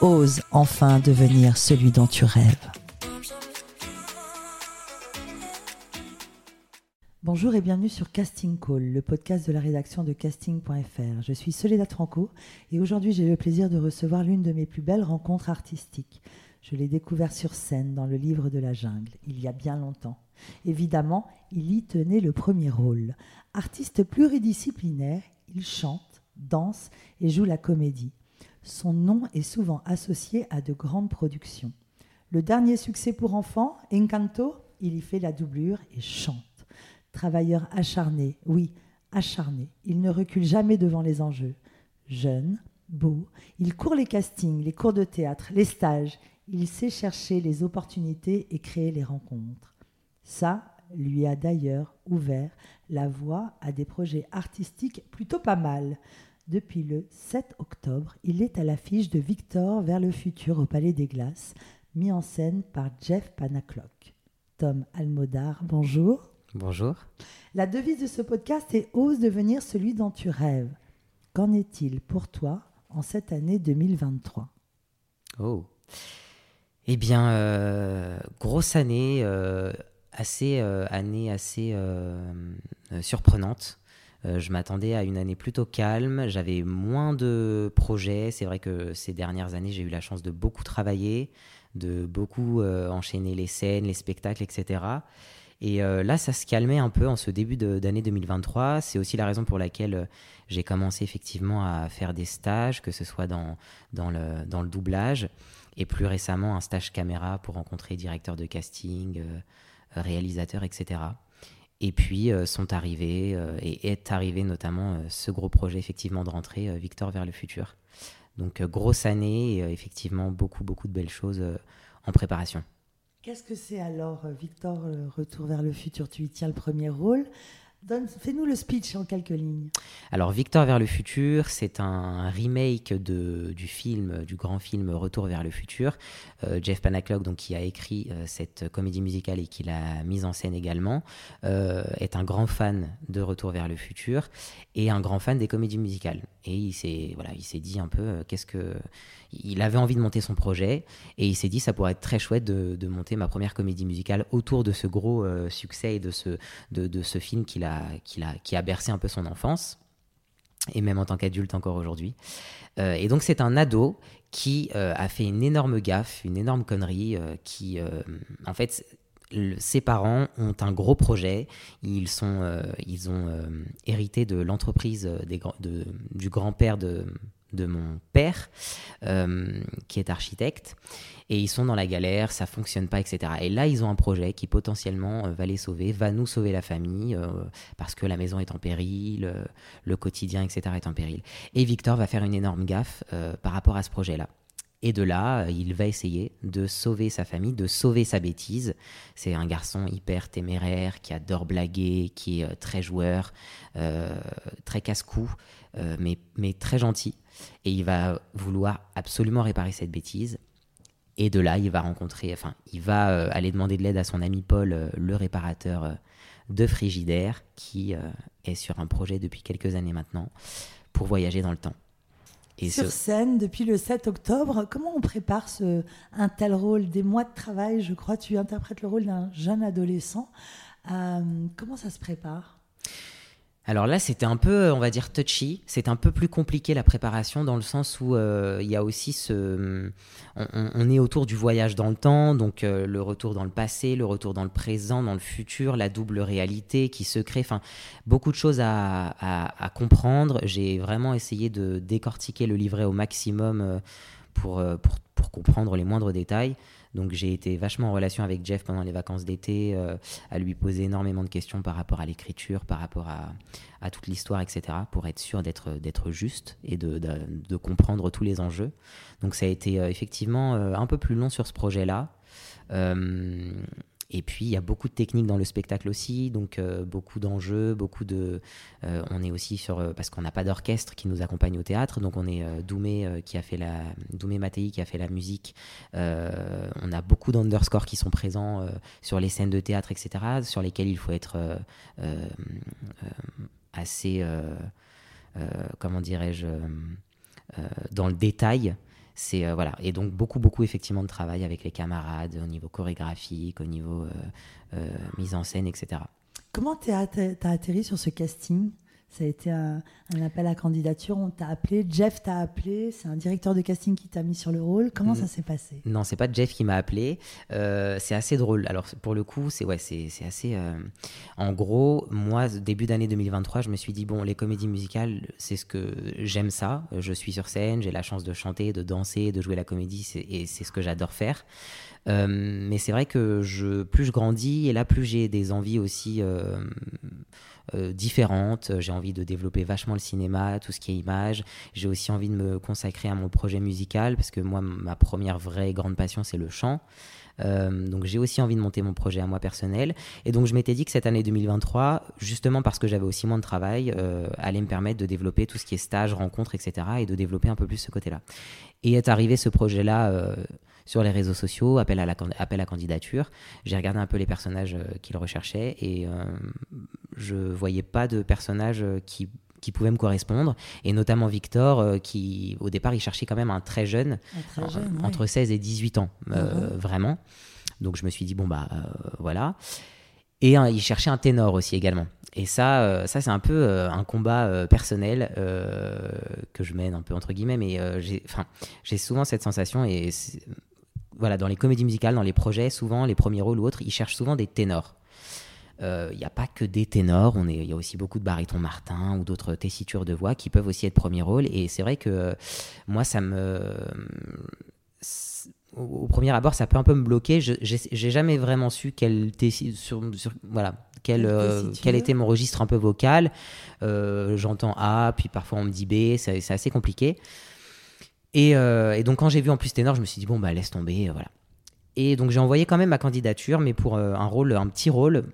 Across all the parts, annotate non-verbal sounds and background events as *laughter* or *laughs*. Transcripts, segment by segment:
Ose enfin devenir celui dont tu rêves. Bonjour et bienvenue sur Casting Call, le podcast de la rédaction de casting.fr. Je suis Soledad Franco et aujourd'hui j'ai le plaisir de recevoir l'une de mes plus belles rencontres artistiques. Je l'ai découvert sur scène dans le livre de la jungle, il y a bien longtemps. Évidemment, il y tenait le premier rôle. Artiste pluridisciplinaire, il chante, danse et joue la comédie. Son nom est souvent associé à de grandes productions. Le dernier succès pour enfants, Encanto, il y fait la doublure et chante. Travailleur acharné, oui, acharné. Il ne recule jamais devant les enjeux. Jeune, beau, il court les castings, les cours de théâtre, les stages. Il sait chercher les opportunités et créer les rencontres. Ça lui a d'ailleurs ouvert la voie à des projets artistiques plutôt pas mal. Depuis le 7 octobre, il est à l'affiche de Victor vers le futur au Palais des Glaces, mis en scène par Jeff Panaclock. Tom Almodar, bonjour. Bonjour. La devise de ce podcast est Ose devenir celui dont tu rêves. Qu'en est-il pour toi en cette année 2023 Oh. Eh bien, euh, grosse année, euh, assez, euh, année assez surprenante. Je m'attendais à une année plutôt calme. J'avais moins de projets. C'est vrai que ces dernières années, j'ai eu la chance de beaucoup travailler, de beaucoup enchaîner les scènes, les spectacles, etc. Et euh, là, ça se calmait un peu en ce début d'année 2023. C'est aussi la raison pour laquelle euh, j'ai commencé effectivement à faire des stages, que ce soit dans, dans, le, dans le doublage et plus récemment un stage caméra pour rencontrer directeurs de casting, euh, réalisateurs, etc. Et puis sont arrivés et est arrivé notamment ce gros projet effectivement de rentrée, Victor vers le futur. Donc grosse année et effectivement beaucoup beaucoup de belles choses en préparation. Qu'est-ce que c'est alors, euh, Victor, euh, Retour vers le futur? Tu y tiens le premier rôle. Fais-nous le speech en quelques lignes. Alors, Victor vers le futur, c'est un remake de, du film, du grand film Retour vers le futur. Euh, Jeff Panaclock, donc, qui a écrit cette comédie musicale et qui l'a mise en scène également, est un grand fan de Retour vers le futur et un grand fan des comédies musicales. Et il s'est voilà, dit un peu qu'est-ce que il avait envie de monter son projet et il s'est dit ça pourrait être très chouette de, monter ma première comédie musicale autour de ce gros euh, succès et de ce, de, ce film qu'il a, a, qui a bercé un peu son enfance et même en tant qu'adulte encore aujourd'hui. Euh, et donc c'est un ado qui euh, a fait une énorme gaffe, une énorme connerie, qui en fait ses parents ont un gros projet. Ils, sont, ils ont hérité de l'entreprise du grand-père de, de mon père, euh, qui est architecte, et ils sont dans la galère, ça fonctionne pas, etc. Et là, ils ont un projet qui potentiellement euh, va les sauver, va nous sauver la famille, euh, parce que la maison est en péril, le quotidien, etc. est en péril. Et Victor va faire une énorme gaffe par rapport à ce projet-là. Et de là, il va essayer de sauver sa famille, de sauver sa bêtise. C'est un garçon hyper téméraire, qui adore blaguer, qui est très joueur, très casse-cou, mais, mais très gentil et il va vouloir absolument réparer cette bêtise. Et de là, il va rencontrer, enfin, il va euh, aller demander de l'aide à son ami Paul, euh, le réparateur euh, de frigidaire, qui est sur un projet depuis quelques années maintenant pour voyager dans le temps. Et sur scène depuis le 7 octobre, comment on prépare ce, un tel rôle? Des mois de travail, je crois, tu interprètes le rôle d'un jeune adolescent. comment ça se prépare? Alors là, c'était un peu, on va dire, touchy. C'est un peu plus compliqué la préparation dans le sens où euh, il y a aussi ce. On, est autour du voyage dans le temps, donc euh, le retour dans le passé, le retour dans le présent, dans le futur, la double réalité qui se crée. Enfin, beaucoup de choses à, comprendre. J'ai vraiment essayé de décortiquer le livret au maximum. Euh, pour, comprendre les moindres détails. Donc j'ai été vachement en relation avec Jeff pendant les vacances d'été, euh, à lui poser énormément de questions par rapport à l'écriture, par rapport à, toute l'histoire, etc., pour être sûr d'être, juste et de, comprendre tous les enjeux. Donc ça a été euh, effectivement euh, un peu plus long sur ce projet-là. Et puis, il y a beaucoup de techniques dans le spectacle aussi, donc euh, beaucoup d'enjeux, beaucoup de... Euh, on est aussi sur... Euh, parce qu'on n'a pas d'orchestre qui nous accompagne au théâtre, donc on est Doumé qui a fait la... Doumé Mattei qui a fait la musique. on a beaucoup d'underscores qui sont présents sur les scènes de théâtre, etc., sur lesquels il faut être assez... comment dirais-je dans le détail c'est euh, voilà et donc beaucoup beaucoup effectivement de travail avec les camarades au niveau chorégraphique, au niveau euh, euh, mise en scène, etc. Comment tu as, as, atterri sur ce casting? Ça a été un, appel à candidature, on t'a appelé, Jeff t'a appelé, c'est un directeur de casting qui t'a mis sur le rôle. Comment ça s'est passé? Non, c'est pas Jeff qui m'a appelé. Euh, c'est assez drôle. Alors pour le coup, c'est ouais, c'est assez. Euh, en gros, moi, début d'année 2023, je me suis dit bon, les comédies musicales, c'est ce que j'aime ça. Je suis sur scène, j'ai la chance de chanter, de danser, de jouer la comédie, et c'est ce que j'adore faire. Euh, mais c'est vrai que plus je grandis et là, plus j'ai des envies aussi euh, différentes. J'ai envie de développer vachement le cinéma, tout ce qui est image. J'ai aussi envie de me consacrer à mon projet musical parce que moi, ma première vraie grande passion, c'est le chant. Euh, donc j'ai aussi envie de monter mon projet à moi personnel. Et donc je m'étais dit que cette année 2023, justement parce que j'avais aussi moins de travail, euh, allait me permettre de développer tout ce qui est stage, rencontres, etc. et de développer un peu plus ce côté-là. Et est arrivé ce projet-là sur les réseaux sociaux, appel à, la, appel à candidature. J'ai regardé un peu les personnages euh, qu'il recherchait et euh, je voyais pas de personnages euh, qui qui pouvaient me correspondre, et notamment Victor, qui au départ il cherchait quand même un très jeune, entre 16 et 18 ans, uh-huh. vraiment. Donc je me suis dit, bon bah voilà. Et il cherchait un ténor aussi également. Et ça, ça c'est un peu un combat personnel que je mène un peu entre guillemets, mais j'ai souvent cette sensation, et voilà, dans les comédies musicales, dans les projets, souvent, les premiers rôles ou autres, ils cherchent souvent des ténors. Il euh, n'y a pas que des ténors, il y a aussi beaucoup de barytons Martin ou d'autres tessitures de voix qui peuvent aussi être premiers rôles. Et c'est vrai que euh, moi, ça me. Au, premier abord, ça peut un peu me bloquer. Je J'ai jamais vraiment su quel, sur, sur, voilà, quel, euh, quel, était mon registre un peu vocal. J'entends A, puis parfois on me dit B, c'est assez compliqué. Euh, et, donc quand j'ai vu en plus ténor, je me suis dit bon bah laisse tomber, euh, voilà. Et donc j'ai envoyé quand même ma candidature, mais pour euh, un rôle, un petit rôle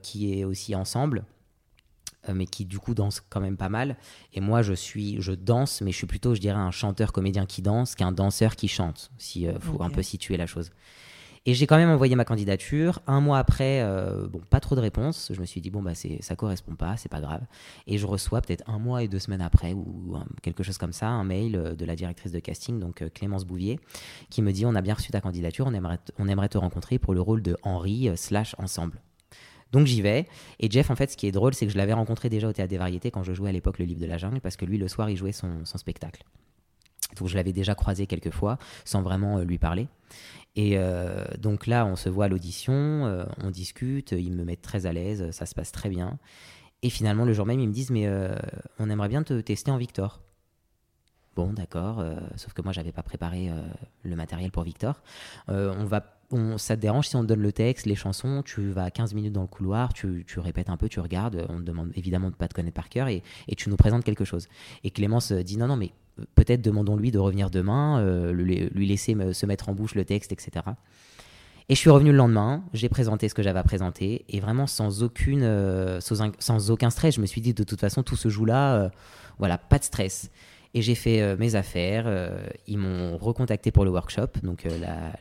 qui est aussi ensemble, mais qui du coup danse quand même pas mal. Et moi je suis, je danse, mais je suis plutôt, je dirais, un chanteur comédien qui danse qu'un danseur qui chante, si faut un peu situer la chose. Et j'ai quand même envoyé ma candidature. Un mois après, euh, bon, pas trop de réponses. Je me suis dit, bon, bah, c'est, ça correspond pas, c'est pas grave. Et je reçois peut-être un mois et deux semaines après, ou quelque chose comme ça, un mail euh, de la directrice de casting, donc euh, Clémence Bouvier, qui me dit, on a bien reçu ta candidature, on aimerait, on aimerait te rencontrer pour le rôle de Henri slash ensemble. Donc j'y vais. Et Jeff, en fait, ce qui est drôle, c'est que je l'avais rencontré déjà au Théâtre des Variétés quand je jouais à l'époque le Livre de la Jungle, parce que lui, le soir, il jouait son, son spectacle. Donc je l'avais déjà croisé quelques fois, sans vraiment lui parler. Et euh, donc là, on se voit à l'audition, euh, on discute, ils me mettent très à l'aise, ça se passe très bien. Et finalement, le jour même, ils me disent Mais euh, on aimerait bien te tester en Victor. Bon, d'accord, sauf que moi, j'avais pas préparé le matériel pour Victor. on va, on, ça te dérange si on te donne le texte, les chansons, tu vas 15 minutes dans le couloir, tu, tu répètes un peu, tu regardes, on te demande évidemment de pas te connaître par cœur et, et tu nous présentes quelque chose. Et Clémence dit Non, non, mais peut-être demandons-lui de revenir demain, euh, lui, laisser se mettre en bouche le texte, etc. Et je suis revenu le lendemain, j'ai présenté ce que j'avais à présenter, et vraiment sans, aucune, euh, sans, aucun stress, je me suis dit de toute façon, tout se joue là, euh, voilà, pas de stress. Et j'ai fait mes affaires, ils m'ont recontacté pour le workshop, donc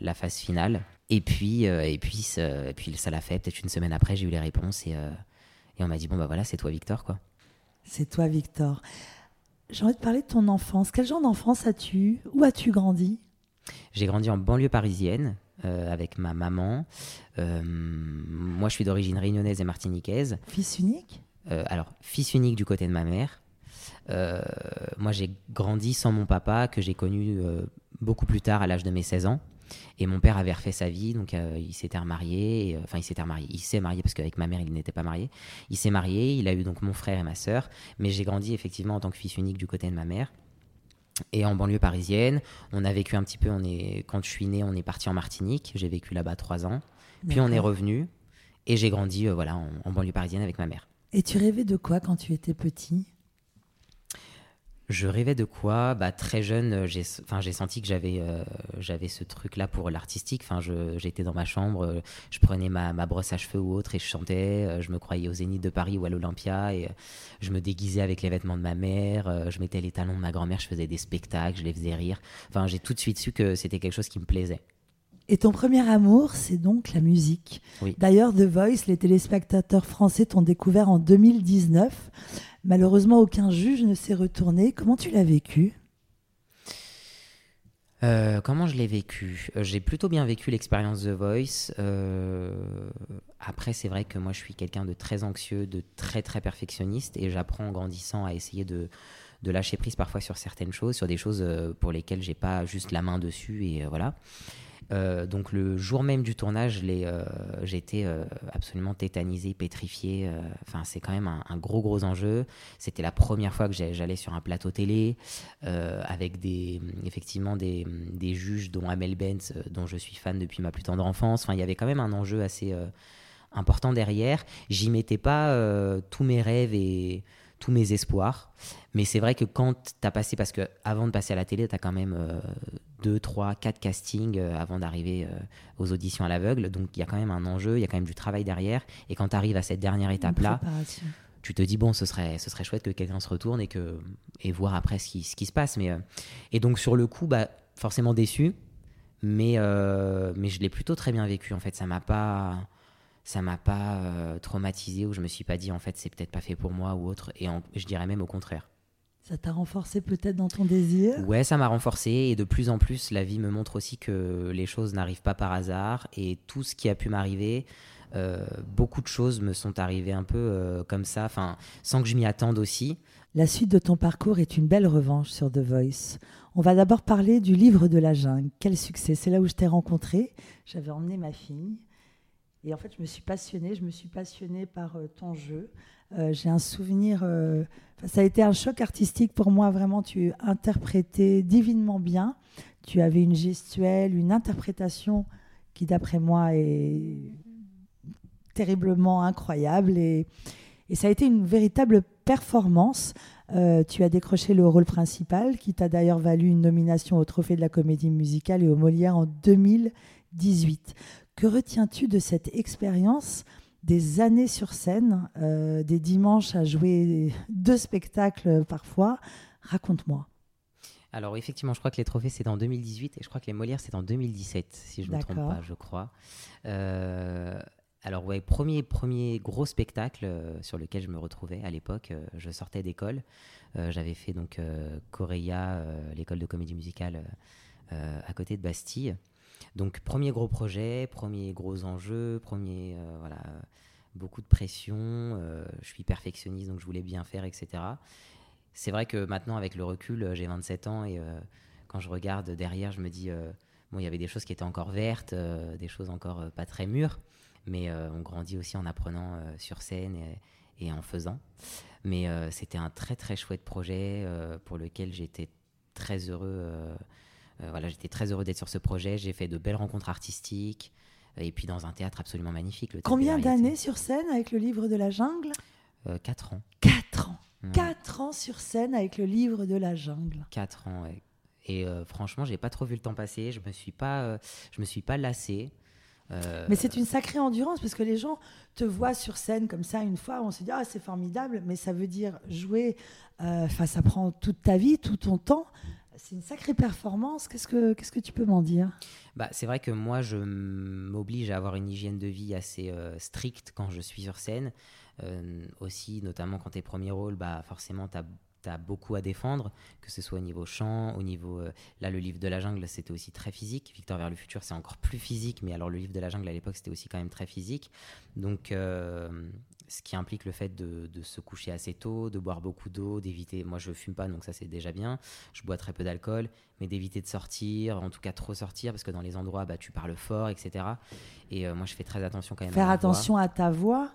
la, phase finale. Et puis, et puis, et puis ça l'a fait, peut-être une semaine après, j'ai eu les réponses, et, et on m'a dit, bon bah voilà, c'est toi Victor, quoi. C'est toi Victor. J'ai envie de parler de ton enfance. Quel genre d'enfance as-tu? Où as-tu grandi? J'ai grandi en banlieue parisienne euh, avec ma maman. Euh, moi, je suis d'origine réunionnaise et martiniquaise. Fils unique? Euh, Alors, fils unique du côté de ma mère. moi, j'ai grandi sans mon papa, que j'ai connu beaucoup plus tard, à l'âge de mes 16 ans. Et mon père avait refait sa vie, donc euh, il s'était remarié. Euh, enfin, il s'était remarié. Il s'est marié parce qu'avec ma mère, il n'était pas marié. Il s'est marié. Il a eu donc mon frère et ma sœur. Mais j'ai grandi effectivement en tant que fils unique du côté de ma mère. et en banlieue parisienne. On a vécu un petit peu, on est, quand je suis né, on est parti en Martinique. J'ai vécu là-bas trois ans. Puis on est revenu et j'ai grandi euh, voilà, en, banlieue parisienne avec ma mère. Et tu rêvais de quoi quand tu étais petit? Je rêvais de quoi? Bah, Très jeune, euh, j'ai senti que j'avais euh, j'avais ce truc-là pour l'artistique. Enfin, J'étais dans ma chambre, je prenais ma, ma, brosse à cheveux ou autre et je chantais. Je me croyais au Zénith de Paris ou à l'Olympia et je me déguisais avec les vêtements de ma mère. Je mettais les talons de ma grand-mère, je faisais des spectacles, je les faisais rire. Enfin, j'ai tout de suite su que c'était quelque chose qui me plaisait. Et ton premier amour, c'est donc la musique. D'ailleurs, The Voice, les téléspectateurs français t'ont découvert en 2019. Malheureusement, aucun juge ne s'est retourné. Comment tu l'as vécu? Euh, comment je l'ai vécu? Euh, J'ai plutôt bien vécu l'expérience The Voice. Euh, après, c'est vrai que moi, je suis quelqu'un de très anxieux, de très très perfectionniste, et j'apprends en grandissant à essayer de, de, lâcher prise parfois sur certaines choses, sur des choses pour lesquelles j'ai pas juste la main dessus, et voilà. Euh, donc le jour même du tournage, euh, été euh, absolument tétanisé, pétrifié. Enfin, c'est quand même un, gros gros enjeu. C'était la première fois que j'allais sur un plateau télé avec des effectivement des, des, juges dont Amel Benz, dont je suis fan depuis ma plus tendre enfance. Enfin, il y avait quand même un enjeu assez important derrière. J'y mettais pas tous mes rêves et tous mes espoirs. Mais c'est vrai que quand tu as passé, parce que avant de passer à la télé, tu as quand même 2, 3, 4 castings euh, avant d'arriver euh, aux auditions à l'aveugle. Donc il y a quand même un enjeu, il y a quand même du travail derrière. Et quand tu arrives à cette dernière étape-là, tu te dis, bon, ce serait, ce serait chouette que quelqu'un se retourne et, que, et voir après ce qui, ce qui se passe. Mais, euh, et donc sur le coup, bah, forcément déçu. Mais, mais je l'ai plutôt très bien vécu. En fait, ça m'a pas ça m'a pas traumatisé ou je me suis pas dit en fait c'est peut-être pas fait pour moi ou autre et je dirais même au contraire. Ça t'a renforcé peut-être dans ton désir? Ouais, ça m'a renforcé et de plus en plus, la vie me montre aussi que les choses n'arrivent pas par hasard et tout ce qui a pu m'arriver, euh, beaucoup de choses me sont arrivées un peu euh, comme ça, enfin, sans que je m'y attende aussi. La suite de ton parcours est une belle revanche sur The Voice. On va d'abord parler du livre de la jungle. Quel succès C'est là où je t'ai rencontré. J'avais emmené ma fille. Et en fait, je me suis passionnée. Je me suis passionnée par euh, ton jeu. J'ai un souvenir ça a été un choc artistique pour moi, vraiment. Tu interprétais divinement bien. Tu avais une gestuelle, une interprétation qui, d'après moi, est terriblement incroyable. Et, ça a été une véritable performance. Euh, tu as décroché le rôle principal, qui t'a d'ailleurs valu une nomination au Trophée de la comédie musicale et au Molière en 2018. Que retiens-tu de cette expérience des années sur scène, euh, des dimanches à jouer deux spectacles parfois? Raconte-moi. Alors effectivement, je crois que les trophées c'est en 2018 et je crois que les Molières c'est en 2017, si je ne me trompe pas, je crois. Euh, alors ouais, premier, premier gros spectacle euh, sur lequel je me retrouvais à l'époque, je sortais d'école. J'avais fait donc Coréa, l'école de comédie musicale à côté de Bastille. Donc premier gros projet, premier gros enjeu, premier euh, voilà beaucoup de pression. Euh, je suis perfectionniste donc je voulais bien faire, etc. C'est vrai que maintenant avec le recul, euh, j'ai 27 ans et quand je regarde derrière, je me dis bon il y avait des choses qui étaient encore vertes, des choses encore pas très mûres, mais on grandit aussi en apprenant sur scène et, et, en faisant. Mais c'était un très très chouette projet pour lequel j'étais très heureux voilà, j'étais très heureux d'être sur ce projet. J'ai fait de belles rencontres artistiques et puis dans un théâtre absolument magnifique. Combien d'années sur scène avec le livre de la jungle? Euh, Quatre ans. Quatre ans. Quatre ans sur scène avec le livre de la jungle. Quatre ans, ouais. Et euh, franchement, j'ai pas trop vu le temps passer. Je me suis pas, je me suis pas lassé. Mais c'est une sacrée endurance parce que les gens te voient sur scène comme ça une fois, on se dit ah c'est formidable, mais ça veut dire jouer. Enfin, ça prend toute ta vie, tout ton temps. C'est une sacrée performance. Qu'est-ce que, qu'est-ce que tu peux m'en dire? Bah, C'est vrai que moi, je m'oblige à avoir une hygiène de vie assez euh, stricte quand je suis sur scène. Euh, aussi, notamment quand tes premiers rôles, bah, forcément, tu as tu as beaucoup à défendre, que ce soit au niveau chant, au niveau... Euh, là, le livre de la jungle, c'était aussi très physique. Victor vers le futur, c'est encore plus physique, mais alors le livre de la jungle, à l'époque, c'était aussi quand même très physique. Donc, ce qui implique le fait de, de, se coucher assez tôt, de boire beaucoup d'eau, d'éviter... Moi, je fume pas, donc ça, c'est déjà bien. Je bois très peu d'alcool, mais d'éviter de sortir, en tout cas trop sortir, parce que dans les endroits, bah, tu parles fort, etc. Et euh, moi, je fais très attention quand même Faire attention à ta voix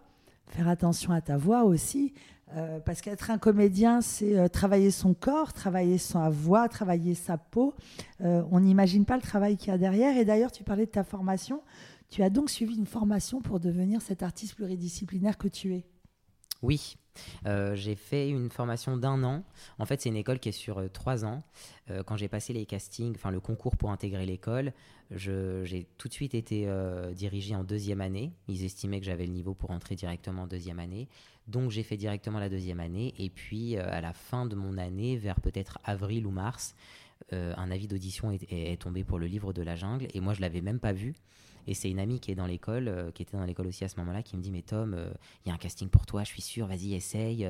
faire attention à ta voix aussi. Euh, parce qu'être un comédien, c'est euh, travailler son corps, travailler sa voix, travailler sa peau. On n'imagine pas le travail qu'il y a derrière. Et d'ailleurs, tu parlais de ta formation. Tu as donc suivi une formation pour devenir cet artiste pluridisciplinaire que tu es? Oui, j'ai fait une formation d'un an. En fait, c'est une école qui est sur trois ans. quand j'ai passé les castings, enfin le concours pour intégrer l'école, j'ai tout de suite été dirigé en deuxième année. Ils estimaient que j'avais le niveau pour entrer directement en deuxième année. Donc j'ai fait directement la deuxième année. Et puis euh, à la fin de mon année, vers peut-être avril ou mars, euh, un avis d'audition est, tombé pour le livre de la jungle. Et moi, je l'avais même pas vu. Et c'est une amie qui est dans l'école, euh, qui était dans l'école aussi à ce moment-là, qui me dit Mais Tom, il y a un casting pour toi, je suis sûr, vas-y, essaye.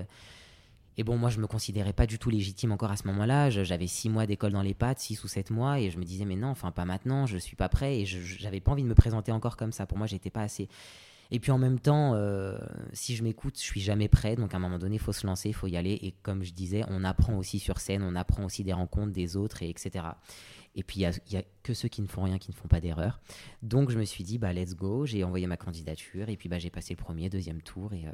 Et bon, moi, je me considérais pas du tout légitime encore à ce moment-là. J'avais six mois d'école dans les pattes, six ou sept mois, et je me disais, mais non, enfin, pas maintenant, je suis pas prêt, et je n'avais pas envie de me présenter encore comme ça. Pour moi, j'étais pas assez. Et puis en même temps, euh, si je m'écoute, je suis jamais prêt. Donc à un moment donné, il faut se lancer, il faut y aller. Et comme je disais, on apprend aussi sur scène, on apprend aussi des rencontres des autres, et etc. Et puis il n'y a, que ceux qui ne font rien, qui ne font pas d'erreur. Donc je me suis dit, bah let's go. J'ai envoyé ma candidature, et puis bah, j'ai passé le premier, deuxième tour, et, euh,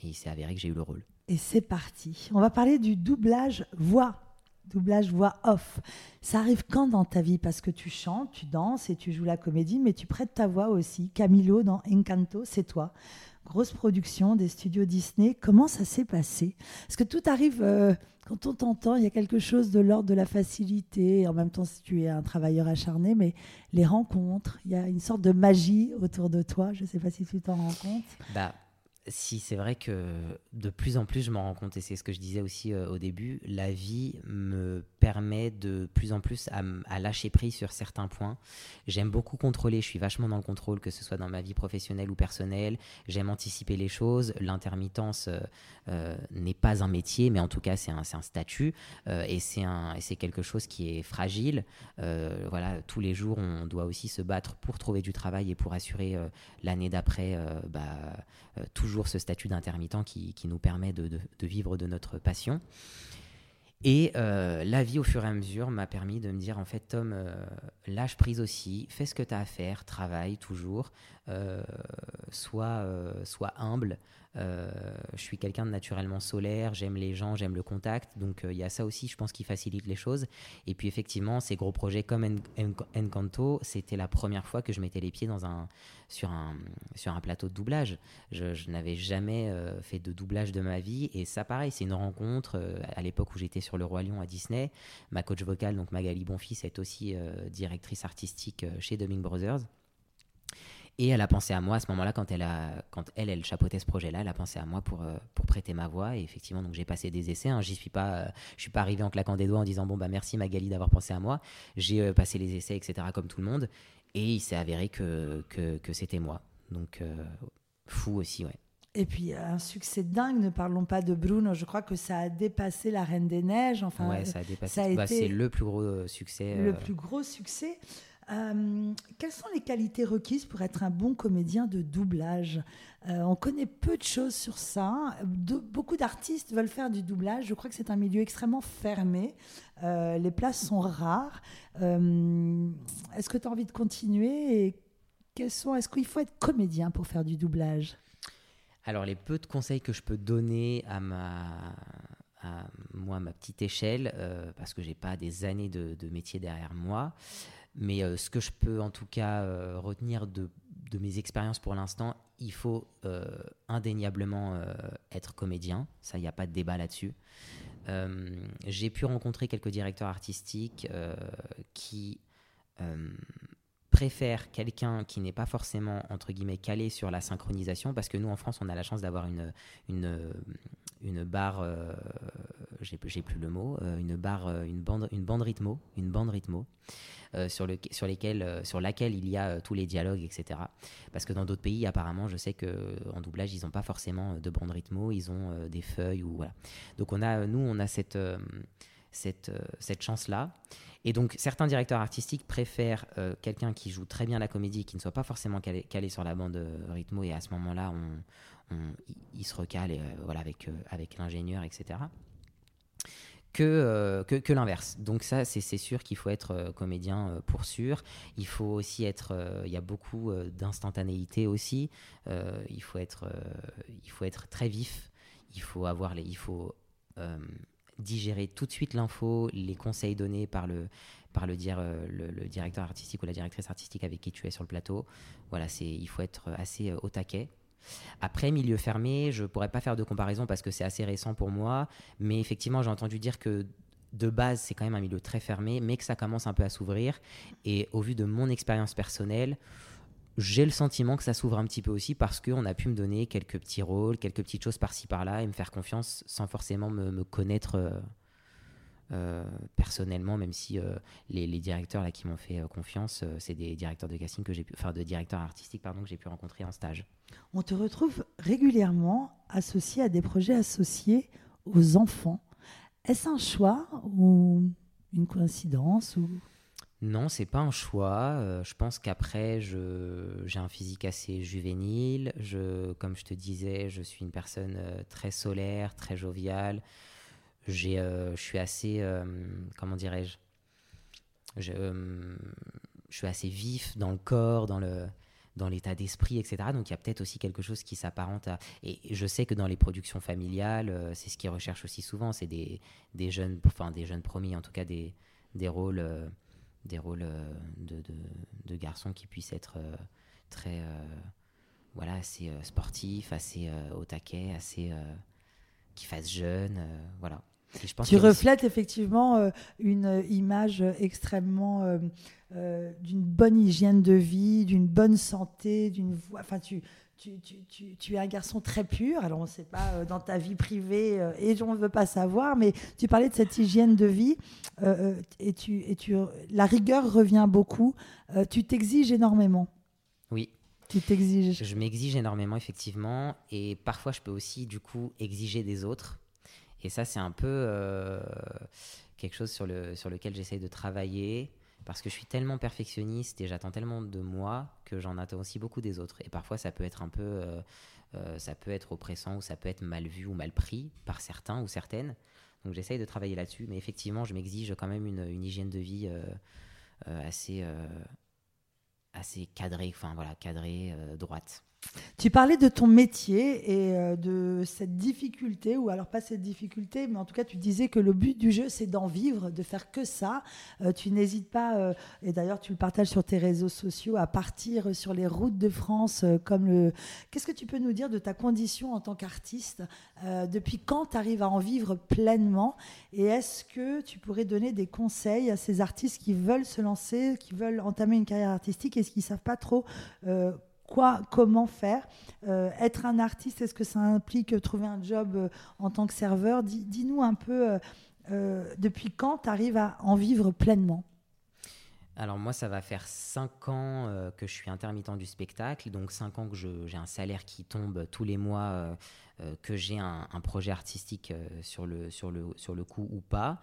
et il s'est avéré que j'ai eu le rôle. Et c'est parti. On va parler du doublage voix doublage voix off. Ça arrive quand dans ta vie? Parce que tu chantes, tu danses et tu joues la comédie, mais tu prêtes ta voix aussi. Camilo dans Encanto, c'est toi. Grosse production des studios Disney. Comment ça s'est passé? Parce que tout arrive euh, quand on t'entend, il y a quelque chose de l'ordre de la facilité. En même temps, si tu es un travailleur acharné, mais les rencontres, il y a une sorte de magie autour de toi. Je ne sais pas si tu t'en rends compte. Bah, si c'est vrai que de plus en plus je m'en rends compte et c'est ce que je disais aussi euh, au début, la vie me permet de plus en plus à, lâcher prise sur certains points. J'aime beaucoup contrôler, je suis vachement dans le contrôle, que ce soit dans ma vie professionnelle ou personnelle. J'aime anticiper les choses. L'intermittence euh, euh, n'est pas un métier, mais en tout cas c'est un, un, statut et c'est quelque chose qui est fragile. voilà, tous les jours on doit aussi se battre pour trouver du travail et pour assurer l'année d'après bah, toujours ce statut d'intermittent qui, nous permet de, vivre de notre passion. Et euh, la vie, au fur et à mesure, m'a permis de me dire, en fait, Tom, euh, lâche prise aussi, fais ce que tu as à faire, travaille toujours, euh, sois, sois humble, euh, je suis quelqu'un de naturellement solaire, j'aime les gens, j'aime le contact. Donc euh, il y a ça aussi, je pense, qui facilite les choses. Et puis effectivement, ces gros projets comme Encanto, c'était la première fois que je mettais les pieds dans un, sur, un, sur un plateau de doublage. Je, n'avais jamais euh, fait de doublage de ma vie. Et ça, pareil, c'est une rencontre. à l'époque où j'étais sur le Roi Lion à Disney, ma coach vocale, donc Magali Bonfils, est aussi directrice artistique chez Dubbing Brothers. Et elle a pensé à moi à ce moment-là, quand elle, a, quand elle, elle chapeautait ce projet-là, elle a pensé à moi pour, euh, pour prêter ma voix. Et effectivement, donc j'ai passé des essais. Hein. J'y suis pas, euh, je suis pas arrivé en claquant des doigts en disant bon bah merci Magali d'avoir pensé à moi. J'ai euh, passé les essais, etc. comme tout le monde. Et il s'est avéré que, que, que c'était moi. Donc fou aussi, ouais. Et puis un succès dingue, ne parlons pas de Bruno, je crois que ça a dépassé La Reine des Neiges. Enfin, ouais, ça a dépassé. Bah, c'est le plus gros succès. Le plus gros succès. Euh, quelles sont les qualités requises pour être un bon comédien de doublage? Euh, On connaît peu de choses sur ça. beaucoup d'artistes veulent faire du doublage. Je crois que c'est un milieu extrêmement fermé. Euh, les places sont rares. est-ce que tu as envie de continuer? Est-ce qu'il faut être comédien pour faire du doublage? Alors, les peu de conseils que je peux donner à ma, moi, ma petite échelle, parce que j'ai pas des années de métier derrière moi. Mais euh, ce que je peux en tout cas euh, retenir de, mes expériences pour l'instant, il faut euh, indéniablement être comédien. Ça, il n'y a pas de débat là-dessus. J'ai pu rencontrer quelques directeurs artistiques qui préfèrent quelqu'un qui n'est pas forcément, entre guillemets, calé sur la synchronisation, parce que nous, en France, on a la chance d'avoir une, une, une barre, j'ai plus le mot, une barre, une bande, une bande rythmo, une bande rythmo. Euh, sur, le, sur, lesquels, euh, sur laquelle il y a euh, tous les dialogues, etc. Parce que dans d'autres pays, apparemment, je sais qu'en doublage, ils n'ont pas forcément de bande rythmo, ils ont des feuilles ou voilà. Donc on a, nous, on a cette, cette, cette chance-là. Et donc, certains directeurs artistiques préfèrent quelqu'un qui joue très bien la comédie, qui ne soit pas forcément calé, sur la bande rythmo, et à ce moment-là, on, il se recale voilà, avec, avec l'ingénieur, etc que, que, l'inverse. Donc ça, c'est sûr qu'il faut être comédien pour sûr. Il faut aussi être... Il y a beaucoup d'instantanéité aussi. il, faut être, il faut être très vif. Il faut avoir les... Il faut digérer tout de suite l'info, les conseils donnés par le, par le, euh, le, directeur artistique ou la directrice artistique avec qui tu es sur le plateau. Voilà, il faut être assez euh, au taquet. Après, milieu fermé, je pourrais pas faire de comparaison parce que c'est assez récent pour moi, mais effectivement, j'ai entendu dire que de base, c'est quand même un milieu très fermé, mais que ça commence un peu à s'ouvrir. Et au vu de mon expérience personnelle, j'ai le sentiment que ça s'ouvre un petit peu aussi parce qu'on a pu me donner quelques petits rôles, quelques petites choses par-ci par-là et me faire confiance sans forcément me, connaître euh, euh, personnellement, même si euh, les, directeurs là, qui m'ont fait confiance, c'est des directeurs de casting que j'ai pu, enfin de directeurs artistiques pardon, que j'ai pu rencontrer en stage. On te retrouve régulièrement associé à des projets associés aux enfants. Est-ce un choix ou une coïncidence ou? Non, c'est pas un choix. Euh, je pense qu'après, j'ai un physique assez juvénile. Je, comme je te disais, je suis une personne euh, très solaire, très joviale. J'ai, euh, je suis assez, comment dirais-je, je, je, suis assez vif dans le corps, dans le, dans l'état d'esprit, etc. Donc il y a peut-être aussi quelque chose qui s'apparente à. Et je sais que dans les productions familiales, c'est ce qu'ils recherchent aussi souvent. C'est des, des jeunes, enfin des jeunes promis, en tout cas des, des rôles des rôles euh, de, de, garçons qui puissent être euh, très euh, voilà assez sportifs assez au taquet assez qui fassent jeune voilà tu reflètes effectivement une image extrêmement d'une bonne hygiène de vie, d'une bonne santé, d'une voix. Enfin, tu, tu, es un garçon très pur. Alors, on ne sait pas euh, dans ta vie privée euh, et on ne veut pas savoir, mais tu parlais de cette hygiène de vie euh, et, tu, et tu, la rigueur revient beaucoup. tu t'exiges énormément. Oui. Tu t'exiges. Je m'exige énormément, effectivement. Et parfois, je peux aussi, du coup, exiger des autres. Et ça, c'est un peu quelque chose sur, le, sur lequel j'essaye de travailler parce que je suis tellement perfectionniste et j'attends tellement de moi que j'en attends aussi beaucoup des autres. Et parfois, ça peut être un peu, euh, euh, ça peut être oppressant ou ça peut être mal vu ou mal pris par certains ou certaines. Donc j'essaye de travailler là-dessus, mais effectivement, je m'exige quand même une, hygiène de vie euh, assez, assez cadrée, enfin voilà, cadrée, droite. Tu parlais de ton métier et euh, de cette difficulté, ou alors pas cette difficulté, mais en tout cas tu disais que le but du jeu c'est d'en vivre, de faire que ça. Euh, tu n'hésites pas, euh, et d'ailleurs tu le partages sur tes réseaux sociaux, à partir sur les routes de France comme le... Qu'est-ce que tu peux nous dire de ta condition en tant qu'artiste Depuis quand tu arrives à en vivre pleinement? Et est-ce que tu pourrais donner des conseils à ces artistes qui veulent se lancer, qui veulent entamer une carrière artistique et qui ne savent pas trop comment faire. Euh, être un artiste, est-ce que ça implique trouver un job euh, en tant que serveur? Dis-nous un peu euh, depuis quand tu arrives à en vivre pleinement? Alors moi, ça va faire 5 ans que je suis intermittent du spectacle, donc 5 ans que j'ai un salaire qui tombe tous les mois, que j'ai un, projet artistique sur, le, sur, le, sur le coup ou pas.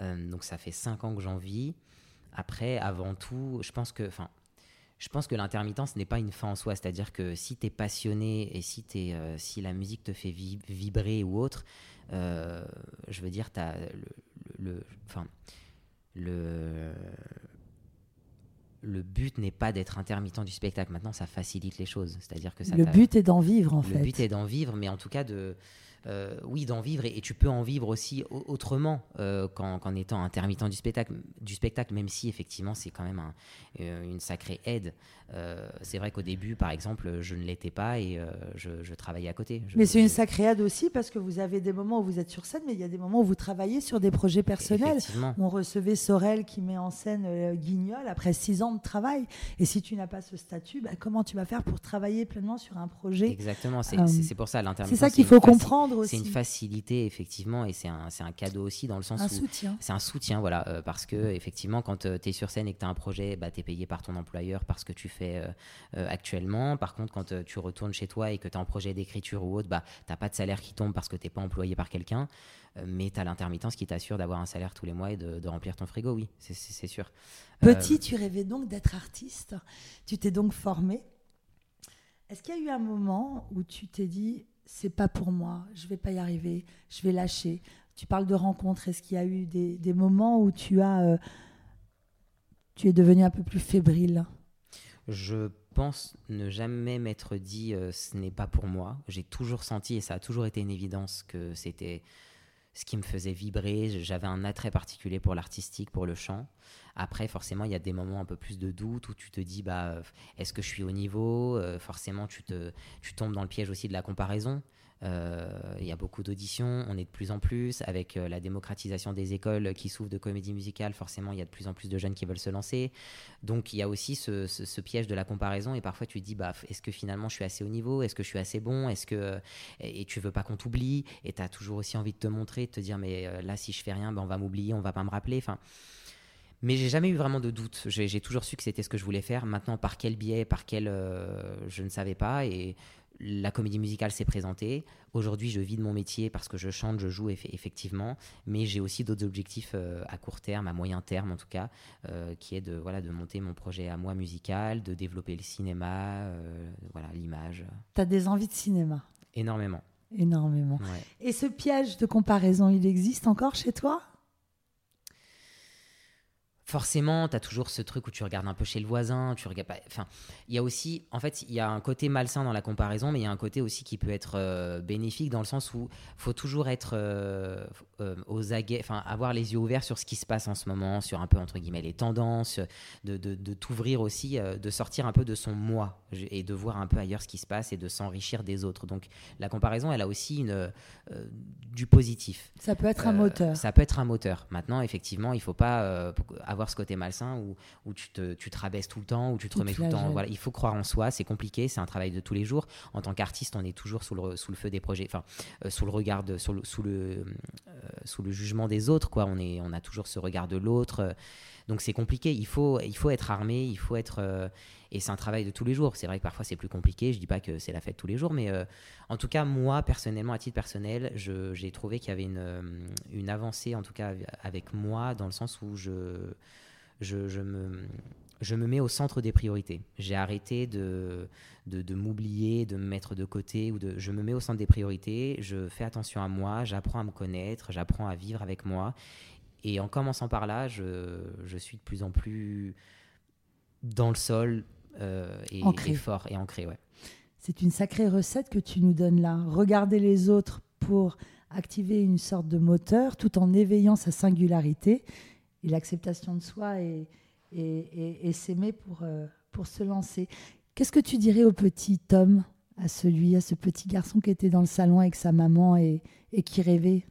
donc ça fait 5 ans que j'en vis. Après, avant tout, je pense que, je pense que l'intermittence n'est pas une fin en soi. C'est-à-dire que si tu es passionné et si, es, euh, si la musique te fait vibrer ou autre, euh, je veux dire, as le, enfin, le, le but n'est pas d'être intermittent du spectacle. Maintenant, ça facilite les choses. C'est-à-dire que ça le but est d'en vivre, en fait. Le but est d'en vivre, mais en tout cas de euh, oui, d'en vivre, et, tu peux en vivre aussi autrement euh, qu'en, étant intermittent du spectacle, du spectacle, même si effectivement c'est quand même euh, une sacrée aide. c'est vrai qu'au début, par exemple, je ne l'étais pas et je, travaillais à côté. mais c'est une sacrée aide aussi parce que vous avez des moments où vous êtes sur scène, mais il y a des moments où vous travaillez sur des projets personnels. On recevait Sorel qui met en scène Guignol après six ans de travail. Et si tu n'as pas ce statut, bah, comment tu vas faire pour travailler pleinement sur un projet? Exactement, c'est, pour ça l'intermittent. C'est ça qu'il faut comprendre c'est une facilité, effectivement, et c'est un, un, cadeau aussi dans le sens un où. soutien. C'est un soutien, voilà. Euh, parce que, effectivement, quand euh, tu es sur scène et que tu as un projet, bah, tu es payé par ton employeur parce que tu fais euh, actuellement. Par contre, quand tu retournes chez toi et que tu as un projet d'écriture ou autre, bah, tu pas de salaire qui tombe parce que tu pas employé par quelqu'un. mais tu as l'intermittence qui t'assure d'avoir un salaire tous les mois et de, de remplir ton frigo, oui, c'est sûr. Petit, tu rêvais donc d'être artiste. Tu t'es donc formé. Est-ce qu'il y a eu un moment où tu t'es dit c'est pas pour moi, je vais pas y arriver, je vais lâcher. Tu parles de rencontres. Est-ce qu'il y a eu des, moments où tu as, euh, tu es devenu un peu plus fébrile? Je pense ne jamais m'être dit euh, ce n'est pas pour moi. J'ai toujours senti et ça a toujours été une évidence que c'était ce qui me faisait vibrer. J'avais un attrait particulier pour l'artistique, pour le chant. Après, forcément, il y a des moments un peu plus de doute où tu te dis, bah, est-ce que je suis au niveau euh, Forcément, tu, te, tu tombes dans le piège aussi de la comparaison. Euh, il y a beaucoup d'auditions, on est de plus en plus. Avec euh, la démocratisation des écoles qui s'ouvrent de comédie musicale, forcément, il y a de plus en plus de jeunes qui veulent se lancer. Donc, il y a aussi ce, piège de la comparaison. Et parfois, tu te dis, bah, est-ce que finalement, je suis assez au niveau? Est-ce que je suis assez bon? Est-ce que et tu veux pas qu'on t'oublie? Et tu as toujours aussi envie de te montrer, de te dire, mais là, si je fais rien, ben, on va m'oublier, on va pas me rappeler. Enfin, mais j'ai jamais eu vraiment de doute. J'ai toujours su que c'était ce que je voulais faire. Maintenant, par quel biais, par quel, euh, je ne savais pas. Et la comédie musicale s'est présentée. Aujourd'hui, je vis de mon métier parce que je chante, je joue effectivement, mais j'ai aussi d'autres objectifs euh, à court terme, à moyen terme en tout cas, euh, qui est de voilà de monter mon projet à moi musical, de développer le cinéma, voilà l'image. Tu as des envies de cinéma Énormément. Énormément. Et ce piège de comparaison, il existe encore chez toi? Forcément, tu as toujours ce truc où tu regardes un peu chez le voisin, tu regardes Enfin, il y a aussi, en fait, il y a un côté malsain dans la comparaison, mais il y a un côté aussi qui peut être euh, bénéfique dans le sens où faut toujours être euh, euh, aux aguets, enfin, avoir les yeux ouverts sur ce qui se passe en ce moment, sur un peu, entre guillemets, les tendances, de, de, de t'ouvrir aussi, de sortir un peu de son moi et de voir un peu ailleurs ce qui se passe et de s'enrichir des autres. Donc, la comparaison, elle a aussi une, du positif. Ça peut être un moteur. Ça peut être un moteur. Maintenant, effectivement, il faut pas avoir ce côté malsain où, où tu, te, tu te rabaisses tout le temps, où tu te remets tout le temps. Voilà, il faut croire en soi, c'est compliqué, c'est un travail de tous les jours. En tant qu'artiste, on est toujours sous le, sous le feu des projets, enfin, euh, sous le regard, de, sous, le, sous, le, euh, sous le jugement des autres, quoi. On, est, on a toujours ce regard de l'autre. Donc c'est compliqué, il faut, il faut être armé, il faut être... Euh, et c'est un travail de tous les jours. C'est vrai que parfois c'est plus compliqué. Je dis pas que c'est la fête tous les jours, mais en tout cas moi personnellement, à titre personnel, j'ai trouvé qu'il y avait une, une avancée en tout cas avec moi dans le sens où je je, me, je me mets au centre des priorités. J'ai arrêté de, de, m'oublier, de me mettre de côté. ou de, Je me mets au centre des priorités, je fais attention à moi, j'apprends à me connaître, j'apprends à vivre avec moi. Et en commençant par là, je, je suis de plus en plus dans le sol euh, et, fort et ancré. Ouais. C'est une sacrée recette que tu nous donnes là. Regarder les autres pour activer une sorte de moteur tout en éveillant sa singularité et l'acceptation de soi et, et, s'aimer pour, euh, pour se lancer. Qu'est-ce que tu dirais au petit Tom, à celui, à ce petit garçon qui était dans le salon avec sa maman et, et qui rêvait?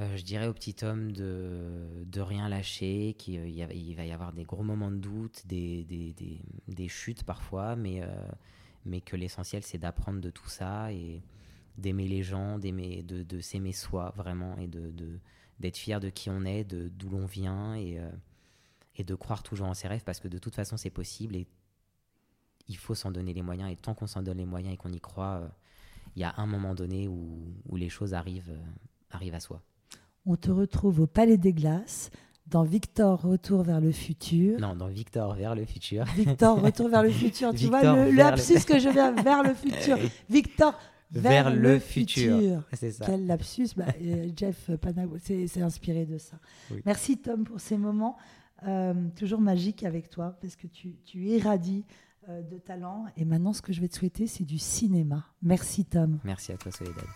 Euh, je dirais au petit homme de, de rien lâcher, qu'il euh, va y avoir des gros moments de doute, des, des, des, des chutes parfois, mais, mais que l'essentiel c'est d'apprendre de tout ça et d'aimer les gens, de, de s'aimer soi vraiment et de, d'être fier de qui on est, d'où l'on vient et, euh, et de croire toujours en ses rêves parce que de toute façon c'est possible et il faut s'en donner les moyens et tant qu'on s'en donne les moyens et qu'on y croit, euh, il y a un moment donné où, où les choses arrivent, euh, arrivent à soi. On te retrouve au Palais des Glaces dans Victor Retour vers le futur. Non, dans Victor vers le futur. Victor Retour vers le futur. tu vois le lapsus que je *laughs* viens vers le futur. Victor vers, le, futur. C'est ça. Quel lapsus. Bah, euh, Jeff Panago c'est inspiré de ça. Merci Tom pour ces moments. Euh, toujours magiques avec toi parce que tu, tu irradies euh, de talent. Et maintenant, ce que je vais te souhaiter, c'est du cinéma. Merci Tom. Merci à toi Soledad.